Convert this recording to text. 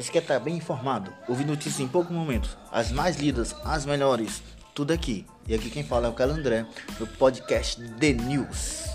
Você quer estar é tá bem informado? Ouvir notícias em poucos momentos, as mais lidas, as melhores, tudo aqui. E aqui quem fala é o Carlos André, no podcast The News.